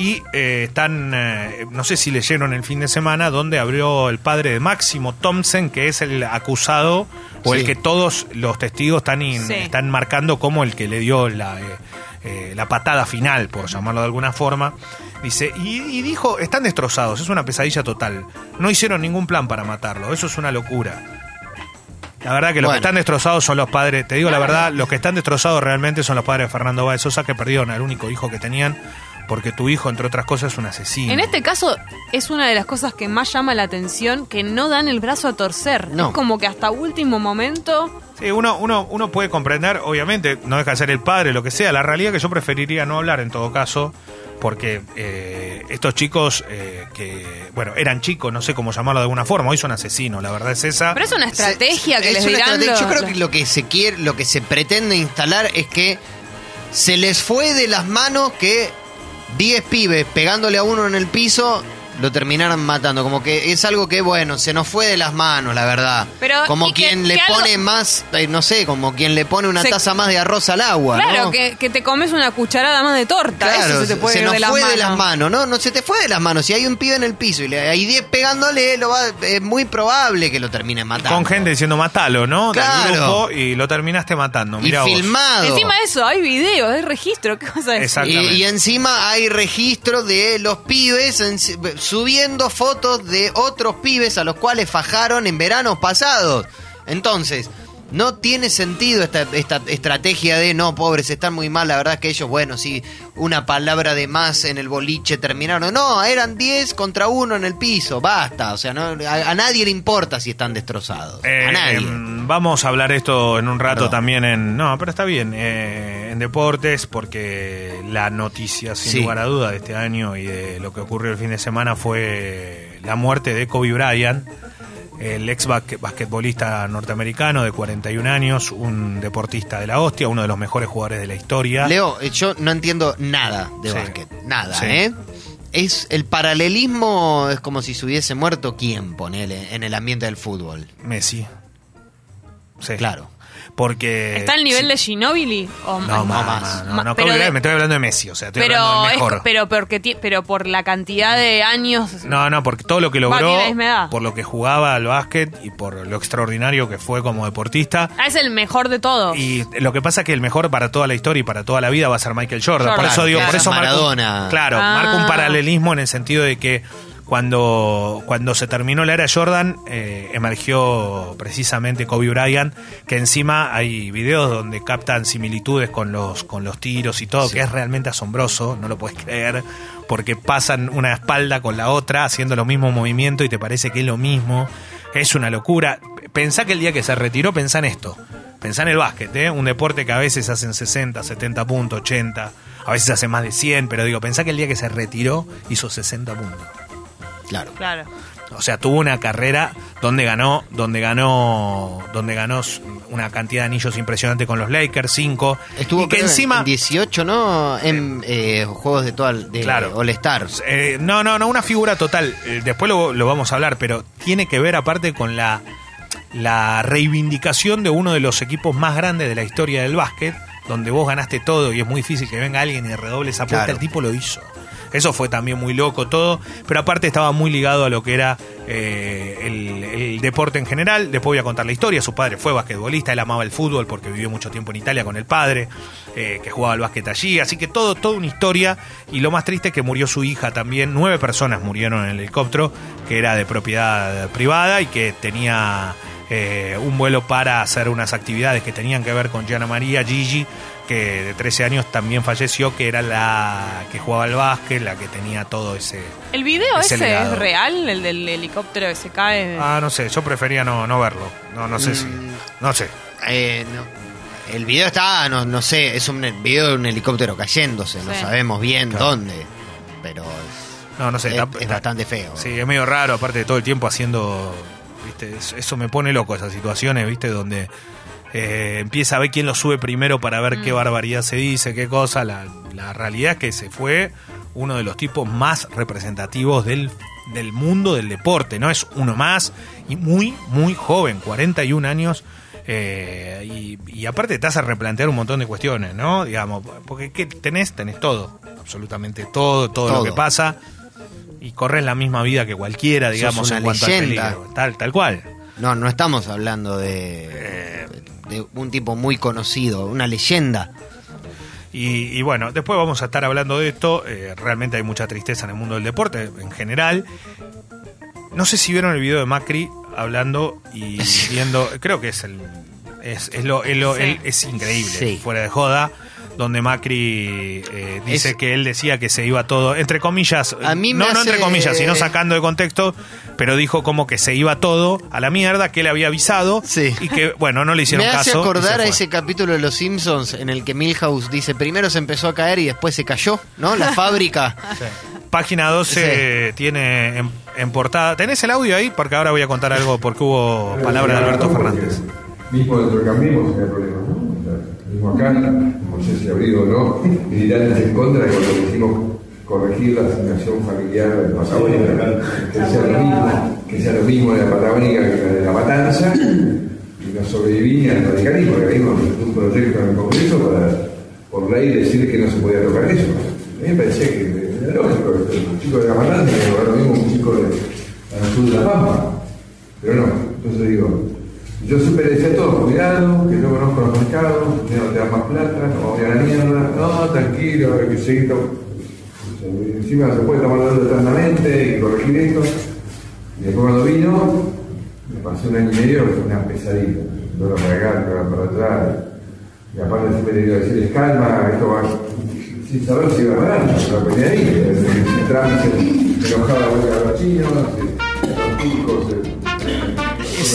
[SPEAKER 1] Y eh, están, eh, no sé si leyeron el fin de semana, donde abrió el padre de Máximo Thompson, que es el acusado o el que todos los testigos están, in-
[SPEAKER 2] Sí.
[SPEAKER 1] están marcando como el que le dio la, eh, eh, la patada final, por llamarlo de alguna forma. Dice, y, y dijo, están destrozados, es una pesadilla total. No hicieron ningún plan para matarlo, eso es una locura. La verdad que los
[SPEAKER 3] Bueno.
[SPEAKER 1] que están destrozados son los padres, te digo la verdad, los que están destrozados realmente son los padres de Fernando Báez Sosa que perdieron al único hijo que tenían porque tu hijo, entre otras cosas, es un asesino.
[SPEAKER 2] En este caso es una de las cosas que más llama la atención, que no dan el brazo a torcer.
[SPEAKER 3] No.
[SPEAKER 2] Es como que hasta último momento...
[SPEAKER 1] Sí, uno, uno, uno puede comprender, obviamente, no deja de ser el padre, lo que sea. La realidad que yo preferiría no hablar en todo caso, porque eh, estos chicos eh, que, bueno, eran chicos, no sé cómo llamarlo de alguna forma, hoy son asesinos, la verdad es esa.
[SPEAKER 2] Pero es una estrategia que
[SPEAKER 3] Es
[SPEAKER 2] les
[SPEAKER 3] una
[SPEAKER 2] dirán...
[SPEAKER 3] estrategia. Yo creo que lo que se quiere, lo que se pretende instalar es que se les fue de las manos que 10 pibes pegándole a uno en el piso lo terminaran matando. Como que es algo que, bueno, se nos fue de las manos, la verdad.
[SPEAKER 2] Pero,
[SPEAKER 3] como
[SPEAKER 2] y que-
[SPEAKER 3] quien le
[SPEAKER 2] que algo-
[SPEAKER 3] pone más, eh, no sé, como quien le pone una
[SPEAKER 2] Se-
[SPEAKER 3] taza más de arroz al agua.
[SPEAKER 2] Claro,
[SPEAKER 3] ¿no?
[SPEAKER 2] que, que te comes una cucharada más de torta.
[SPEAKER 3] Claro,
[SPEAKER 2] Eso se te puede ir
[SPEAKER 3] nos
[SPEAKER 2] de las
[SPEAKER 3] fue
[SPEAKER 2] manos.
[SPEAKER 3] de las manos, ¿no? No se te fue de las manos. Si hay un pibe en el piso y le, hay 10 pegándole, lo va- es muy probable que lo termine matando.
[SPEAKER 1] Con gente diciendo matalo, ¿no?
[SPEAKER 3] Claro.
[SPEAKER 1] grupo, y lo terminaste matando.
[SPEAKER 3] y
[SPEAKER 1] Mirá vos.
[SPEAKER 3] filmado.
[SPEAKER 2] Encima de eso, hay videos, hay registro. ¿Qué vas a decir?
[SPEAKER 1] Exactamente.
[SPEAKER 3] Y, y encima hay registro de los pibes en- subiendo fotos de otros pibes a los cuales fajaron en veranos pasados. Entonces, no tiene sentido esta, esta estrategia de no, pobres, están muy mal. La verdad es que ellos, bueno, sí, una palabra de más en el boliche terminaron. No, eran 10 contra uno en el piso, basta. O sea, no, a, a nadie le importa si están destrozados.
[SPEAKER 1] Eh,
[SPEAKER 3] a nadie.
[SPEAKER 1] em, Vamos a hablar esto en un rato
[SPEAKER 3] Perdón.
[SPEAKER 1] también en. No, pero está bien. eh, en deportes, porque la noticia, sin
[SPEAKER 3] Sí.
[SPEAKER 1] lugar a duda, de este año y de lo que ocurrió el fin de semana fue la muerte de Kobe Bryant, el ex basque- basquetbolista norteamericano de 41 años, un deportista de la hostia, uno de los mejores jugadores de la historia.
[SPEAKER 3] Leo, eh, yo no entiendo nada de
[SPEAKER 1] Sí.
[SPEAKER 3] básquet. Nada,
[SPEAKER 1] Sí.
[SPEAKER 3] ¿eh? Es el paralelismo es como si se hubiese muerto quién, ponele, en el ambiente del fútbol.
[SPEAKER 1] Messi. Sí.
[SPEAKER 3] Claro.
[SPEAKER 1] Porque.
[SPEAKER 2] ¿Está al nivel
[SPEAKER 1] sí.
[SPEAKER 2] de Ginóbili? O
[SPEAKER 1] No,
[SPEAKER 2] más?
[SPEAKER 1] más,
[SPEAKER 3] más.
[SPEAKER 1] no, no,
[SPEAKER 2] pero de-
[SPEAKER 1] me estoy hablando de Messi, o sea, estoy
[SPEAKER 2] Pero,
[SPEAKER 1] hablando del
[SPEAKER 2] es-
[SPEAKER 1] mejor.
[SPEAKER 2] pero, porque ti- pero por la cantidad de años...
[SPEAKER 1] No, no, porque todo lo que
[SPEAKER 2] Va,
[SPEAKER 1] logró,
[SPEAKER 2] edad.
[SPEAKER 1] por lo que jugaba al básquet y por lo extraordinario que fue como deportista.
[SPEAKER 2] Ah, es el mejor de todos.
[SPEAKER 1] Y lo que pasa es que el mejor para toda la historia y para toda la vida va a ser Michael Jordan. Por eso digo,
[SPEAKER 3] claro.
[SPEAKER 1] por eso marco-
[SPEAKER 3] Maradona.
[SPEAKER 1] claro,
[SPEAKER 2] Ah.
[SPEAKER 1] marca un paralelismo en el sentido de que cuando, cuando se terminó la era Jordan, eh, emergió precisamente Kobe Bryant, que encima hay videos donde captan similitudes con los, con los tiros y todo, que es realmente asombroso, no lo puedes creer, porque pasan una espalda con la otra haciendo los mismos movimientos y te parece que es lo mismo. Es una locura. Pensá que el día que se retiró, pensá en esto. Pensá en el básquet, ¿eh? un deporte que a veces hacen 60, 70 puntos, 80, a veces hace más de 100, pero digo, pensá que el día que se retiró hizo 60 puntos.
[SPEAKER 3] Claro.
[SPEAKER 2] Claro.
[SPEAKER 1] O sea, tuvo una carrera donde ganó, donde ganó, donde ganó una cantidad de anillos impresionante con los Lakers, 5.
[SPEAKER 3] Estuvo
[SPEAKER 1] y que encima
[SPEAKER 3] en 18, ¿no? En eh, juegos de toda de
[SPEAKER 1] Claro.
[SPEAKER 3] All Stars.
[SPEAKER 1] Eh, no, no, no, una figura total. Eh, después lo, lo vamos a hablar, pero tiene que ver aparte con la, la reivindicación de uno de los equipos más grandes de la historia del básquet, donde vos ganaste todo y es muy difícil que venga alguien y redoble esa apuesta.
[SPEAKER 3] Claro.
[SPEAKER 1] El tipo lo hizo. Eso fue también muy loco todo, pero aparte estaba muy ligado a lo que era eh, el, deporte en general. Después voy a contar la historia. Su padre fue basquetbolista, él amaba el fútbol porque vivió mucho tiempo en Italia con el padre, eh, que jugaba al básquet allí. Así que todo, toda una historia. Y lo más triste es que murió su hija también. Nueve personas murieron en el helicóptero, que era de propiedad privada y que tenía eh, un vuelo para hacer unas actividades que tenían que ver con Gianna María Gigi, que de 13 años también falleció, que era la que jugaba al básquet, la que tenía todo ese...
[SPEAKER 2] ¿El video
[SPEAKER 1] Ese
[SPEAKER 2] es real? ¿El del helicóptero que se cae?
[SPEAKER 1] Ah, no sé, yo prefería no, no verlo. No, no sé si...
[SPEAKER 3] Mm.
[SPEAKER 1] No sé.
[SPEAKER 3] Eh, no. El video está, no, no sé, es un video de un helicóptero cayéndose, no sabemos bien
[SPEAKER 1] Claro.
[SPEAKER 3] dónde, pero es,
[SPEAKER 1] No, no sé.
[SPEAKER 3] es-
[SPEAKER 1] está-
[SPEAKER 3] es bastante feo.
[SPEAKER 1] Sí, es medio raro, aparte de todo el tiempo haciendo. ¿viste? Eso me pone loco, esas situaciones, ¿viste? Donde eh, empieza a ver quién lo sube primero para ver qué barbaridad se dice, qué cosa. La, la realidad es que se fue uno de los tipos más representativos del, del mundo del deporte, ¿no? Es uno más y muy, muy joven, 41 años. eh, y, y aparte te hace replantear un montón de cuestiones, ¿no? Digamos, porque ¿qué tenés? Tenés todo, absolutamente todo, todo, lo que pasa y corres la misma vida que cualquiera, digamos, en cuanto
[SPEAKER 3] leyenda.
[SPEAKER 1] al peligro. Tal, tal cual.
[SPEAKER 3] No, no estamos hablando de, de un tipo muy conocido, una leyenda.
[SPEAKER 1] Y, y bueno, después vamos a estar hablando de esto. Eh, realmente hay mucha tristeza en el mundo del deporte en general. No sé si vieron el video de Macri hablando y [LAUGHS] viendo. Creo que es el. Es, es lo, es, lo-
[SPEAKER 3] Sí.
[SPEAKER 1] es increíble,
[SPEAKER 3] Sí.
[SPEAKER 1] fuera de joda. Donde Macri eh, dice
[SPEAKER 3] Es-
[SPEAKER 1] que él decía que se iba todo, entre comillas,
[SPEAKER 3] A mí me
[SPEAKER 1] no, no
[SPEAKER 3] hace-
[SPEAKER 1] entre comillas, sino sacando de contexto, pero dijo como que se iba todo a la mierda, que él había avisado y que, bueno, no le hicieron
[SPEAKER 3] Me hace
[SPEAKER 1] caso. y se
[SPEAKER 3] acordar a ese capítulo de Los Simpsons en el que Milhouse dice, primero se empezó a caer y después se cayó, ¿no? La [LAUGHS] fábrica.
[SPEAKER 1] Página 12 tiene en, en portada. ¿Tenés el audio ahí? Porque ahora voy a contar algo porque hubo palabra de Alberto Fernández.
[SPEAKER 12] Mismo dentro cambiemos hay problema, mismo acá, no sé si abrigo o no, militantes en contra de cuando decimos corregir la asignación familiar patagónica, que sea lo mismo, que sea lo mismo de la patagónica que la de la matanza, y no sobreviví al radicalismo, que vimos un proyecto en el Congreso para, por ley, decir que no se podía tocar eso. A mí me parecía que era lógico, el chico de la matanza que era lo mismo que un chico de, al sur de la Pampa, pero no, entonces digo, yo siempre le decía a todos, cuidado, que yo conozco los mercados, no te dan más plata, no vamos a la mierda, no, tranquilo, hay que seguir. Encima se puede tomar deuda eternamente y corregir esto. Y después cuando vino, me pasé un año y medio, fue una pesadilla. No para acá, no para atrás. Y aparte siempre le digo decirles, calma, esto va sin saber si iba a ganar, pero venía ahí. Entraba, se, enojaba la a los chinos, se- los turcos,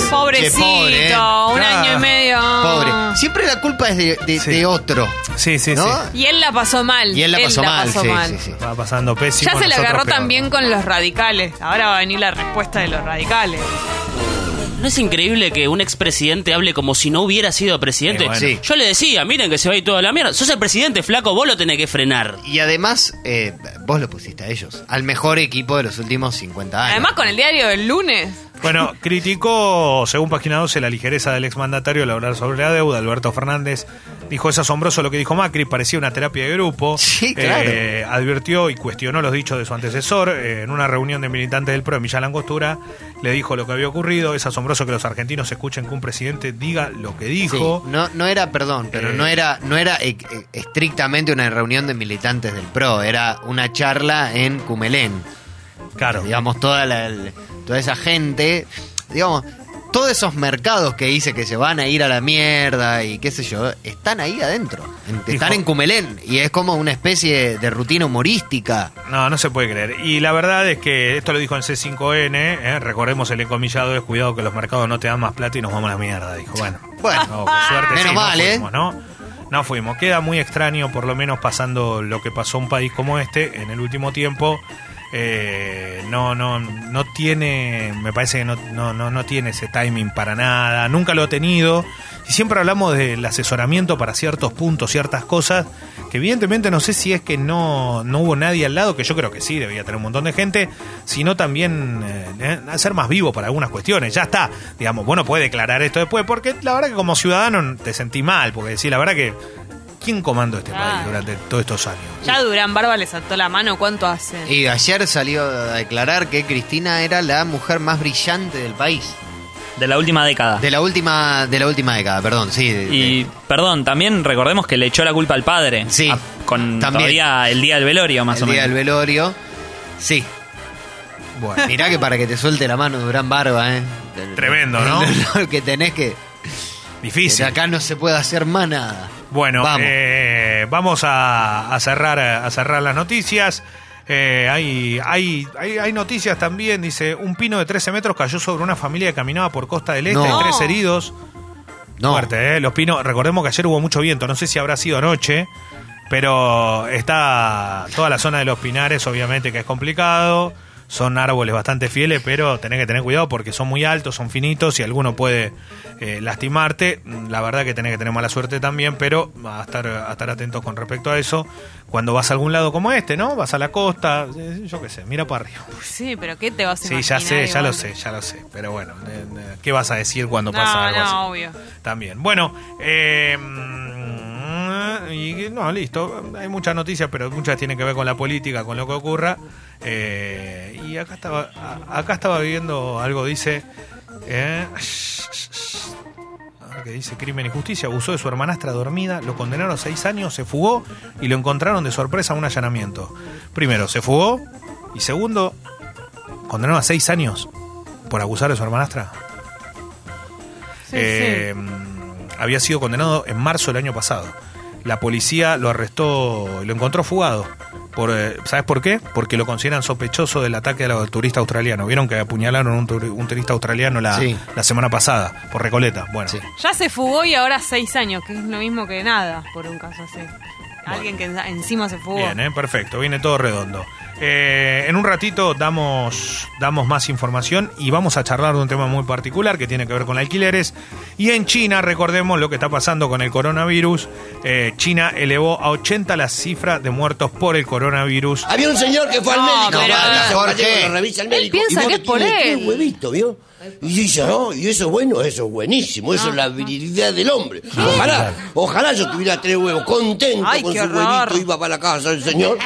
[SPEAKER 2] Pobrecito,
[SPEAKER 3] pobre, ¿eh?
[SPEAKER 2] un
[SPEAKER 3] Ah,
[SPEAKER 2] año y medio.
[SPEAKER 3] Pobre. Siempre la culpa es de, de- de otro.
[SPEAKER 1] Sí, sí,
[SPEAKER 3] ¿no?
[SPEAKER 2] Y él la pasó mal.
[SPEAKER 3] Y él la pasó mal, sí,
[SPEAKER 2] mal.
[SPEAKER 3] sí, sí.
[SPEAKER 1] Estaba pasando pésimo.
[SPEAKER 2] Ya se le agarró
[SPEAKER 1] peor.
[SPEAKER 2] también con los radicales. Ahora va a venir la respuesta de los radicales.
[SPEAKER 11] ¿No es increíble que un expresidente hable como si no hubiera sido presidente?
[SPEAKER 3] Eh, bueno. Sí.
[SPEAKER 11] Yo le decía, miren que se va a ir toda la mierda. Sos el presidente, flaco, vos lo tenés que frenar.
[SPEAKER 3] Y además, eh, vos lo pusiste a ellos, al mejor equipo de los últimos 50 años.
[SPEAKER 2] Además, con el diario del lunes.
[SPEAKER 1] Bueno, criticó, según Página 12, la ligereza del exmandatario al hablar sobre la deuda. Alberto Fernández dijo, es asombroso lo que dijo Macri, parecía una terapia de grupo.
[SPEAKER 3] Sí, claro.
[SPEAKER 1] Eh, advirtió y cuestionó los dichos de su antecesor. Eh, en una reunión de militantes del PRO en Villa Langostura, le dijo lo que había ocurrido. Es asombroso que los argentinos escuchen que un presidente diga lo que
[SPEAKER 3] Sí,
[SPEAKER 1] dijo.
[SPEAKER 3] no, no era, perdón, pero
[SPEAKER 1] Eh.
[SPEAKER 3] no era, no era eh, eh, estrictamente una reunión de militantes del PRO, era una charla en Cumelén.
[SPEAKER 1] Claro.
[SPEAKER 3] Digamos, toda, la, toda esa gente, digamos, todos esos mercados que dice que se van a ir a la mierda y qué sé yo, están ahí adentro. en- están en Cumelén y es como una especie de rutina humorística.
[SPEAKER 1] No, no se puede creer. Y la verdad es que esto lo dijo en C5N. eh, recordemos el encomillado es cuidado que los mercados no te dan más plata y nos vamos a la mierda. Dijo, bueno. [LAUGHS]
[SPEAKER 3] Bueno,
[SPEAKER 1] No, qué suerte,
[SPEAKER 3] Menos
[SPEAKER 1] sí,
[SPEAKER 3] mal,
[SPEAKER 1] no
[SPEAKER 3] ¿eh?
[SPEAKER 1] fuimos, ¿no? No fuimos. Queda muy extraño, por lo menos pasando lo que pasó a un país como este en el último tiempo. Eh, no, no, no tiene, me parece que no, no, no, no tiene ese timing para nada. Nunca lo ha tenido. Y siempre hablamos del asesoramiento para ciertos puntos, ciertas cosas, que evidentemente no sé si es que no, no hubo nadie al lado, que yo creo que sí, debía tener un montón de gente, sino también eh, eh, ser más vivo para algunas cuestiones. Ya está, digamos, bueno, puede declarar esto después, porque la verdad que como ciudadano te sentí mal, porque sí, la verdad que, ¿quién comandó este
[SPEAKER 2] Ah.
[SPEAKER 1] país durante todos estos años?
[SPEAKER 2] Ya Durán Barba le saltó la mano. ¿Cuánto hace?
[SPEAKER 3] Y ayer salió a declarar que Cristina era la mujer más brillante del país.
[SPEAKER 13] De la última década.
[SPEAKER 3] De la última, de la última década, perdón, sí. de-
[SPEAKER 13] Y, perdón, también recordemos que le echó la culpa al padre.
[SPEAKER 3] Sí,
[SPEAKER 13] Ah, con
[SPEAKER 3] también.
[SPEAKER 13] todavía el día del velorio, más
[SPEAKER 3] el
[SPEAKER 13] o
[SPEAKER 3] día
[SPEAKER 13] menos.
[SPEAKER 3] del velorio. Sí.
[SPEAKER 1] Bueno, [LAUGHS]
[SPEAKER 3] Mirá que para que te suelte la mano Durán Barba, ¿eh?
[SPEAKER 1] Tremendo, ¿no?
[SPEAKER 3] Lo que tenés que...
[SPEAKER 1] difícil.
[SPEAKER 3] que acá no se puede hacer más nada.
[SPEAKER 1] Bueno,
[SPEAKER 3] Vamos.
[SPEAKER 1] eh, vamos a, a cerrar a cerrar las noticias. Eh, hay, hay, hay, hay noticias también, dice, un pino de 13 metros cayó sobre una familia que caminaba por Costa del Este,
[SPEAKER 3] No.
[SPEAKER 1] tres heridos.
[SPEAKER 3] No.
[SPEAKER 1] Fuerte, ¿eh? Los pinos, recordemos que ayer hubo mucho viento, no sé si habrá sido anoche, pero está toda la zona de los pinares, obviamente que es complicado. Son árboles bastante fieles, pero tenés que tener cuidado porque son muy altos, son finitos y alguno puede eh, lastimarte. La verdad que tenés que tener mala suerte también, pero a estar, a estar atentos con respecto a eso. Cuando vas a algún lado como este, ¿no? Vas a la costa, eh, yo qué sé, mira para arriba.
[SPEAKER 2] Sí, pero ¿qué te vas a
[SPEAKER 1] Sí,
[SPEAKER 2] imaginar?
[SPEAKER 1] ya sé, ya
[SPEAKER 2] igual?
[SPEAKER 1] lo sé, ya lo sé. Pero bueno, eh, eh, ¿qué vas a decir cuando
[SPEAKER 2] No,
[SPEAKER 1] pasa algo
[SPEAKER 2] no,
[SPEAKER 1] así?
[SPEAKER 2] obvio.
[SPEAKER 1] También. Bueno, eh, mm, y no, listo. Hay muchas noticias, pero muchas tienen que ver con la política, con lo que ocurra. Eh, y acá estaba, acá estaba viendo algo, dice. eh, a qué dice Crimen y Justicia, abusó de su hermanastra dormida, lo condenaron a seis años, se fugó y lo encontraron de sorpresa en un allanamiento. Primero, se fugó y segundo, condenaron a seis años por abusar de su hermanastra.
[SPEAKER 2] Sí,
[SPEAKER 1] Eh, Había sido condenado en marzo del año pasado. La policía lo arrestó, lo encontró fugado. Por, eh, ¿Sabes por qué? Porque lo consideran sospechoso del ataque al turista australiano. Vieron que apuñalaron a un, tur- un turista australiano la,
[SPEAKER 3] Sí.
[SPEAKER 1] la semana pasada, por Recoleta. Bueno,
[SPEAKER 2] Ya se fugó y ahora seis años, que es lo mismo que nada por un caso así. Alguien que en- encima se fugó.
[SPEAKER 1] bien, ¿eh? perfecto, viene todo redondo. Eh, en un ratito damos, damos más información y vamos a charlar de un tema muy particular que tiene que ver con alquileres. Y en China, recordemos lo que está pasando con el coronavirus. Eh, China elevó a 80 la cifra de muertos por el coronavirus.
[SPEAKER 14] Había un señor que fue al
[SPEAKER 2] No,
[SPEAKER 14] médico.
[SPEAKER 2] pero-
[SPEAKER 3] Jorge.
[SPEAKER 14] Gallego lo revisa el
[SPEAKER 2] Él
[SPEAKER 14] médico.
[SPEAKER 2] piensa
[SPEAKER 14] y
[SPEAKER 2] que es por él.
[SPEAKER 14] ¿vio? Y dice, no, y eso es bueno, eso es buenísimo, eso es la virilidad del hombre. Ojalá, ojalá yo tuviera tres huevos, contento
[SPEAKER 2] Ay,
[SPEAKER 14] con su
[SPEAKER 2] horror.
[SPEAKER 14] huevito, iba para la casa el señor.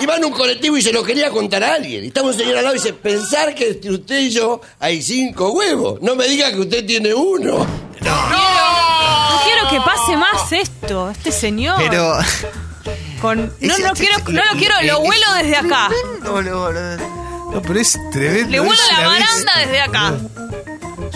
[SPEAKER 14] Iba en un colectivo y se lo quería contar a alguien. Y estaba un señor al lado y dice, pensar que entre usted y yo hay cinco huevos. No me diga que usted tiene uno.
[SPEAKER 2] No quiero que pase más esto, este señor.
[SPEAKER 3] Pero.
[SPEAKER 2] Con, no, no
[SPEAKER 3] ese-
[SPEAKER 2] quiero, no lo quiero, lo
[SPEAKER 3] es
[SPEAKER 2] huelo desde acá.
[SPEAKER 3] tremendo, lo- lo-
[SPEAKER 1] No, pero es tremendo.
[SPEAKER 2] Le huelo
[SPEAKER 1] es
[SPEAKER 2] la baranda desde acá.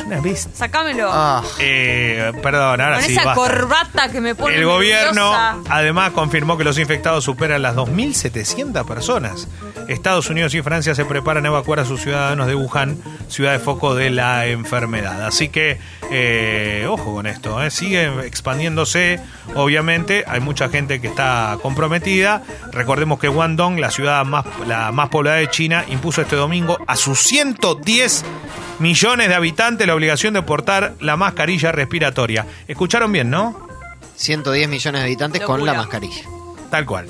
[SPEAKER 1] Una bestia.
[SPEAKER 2] Sacámelo.
[SPEAKER 3] Ah,
[SPEAKER 1] Eh, perdón, ahora
[SPEAKER 2] Con
[SPEAKER 1] sí.
[SPEAKER 2] esa
[SPEAKER 1] basta.
[SPEAKER 2] corbata que me pone
[SPEAKER 1] El gobierno
[SPEAKER 2] nerviosa.
[SPEAKER 1] además confirmó que los infectados superan las 2.700 personas. Estados Unidos y Francia se preparan a evacuar a sus ciudadanos de Wuhan, ciudad de foco de la enfermedad. Así que, eh, ojo con esto, eh, sigue expandiéndose. Obviamente, hay mucha gente que está comprometida. Recordemos que Guangdong, la ciudad más, la más poblada de China, impuso este domingo a sus 110 millones de habitantes la obligación de portar la mascarilla respiratoria. ¿Escucharon bien, no?
[SPEAKER 3] 110 millones de habitantes con la
[SPEAKER 2] Locura.
[SPEAKER 3] mascarilla.
[SPEAKER 1] Tal cual.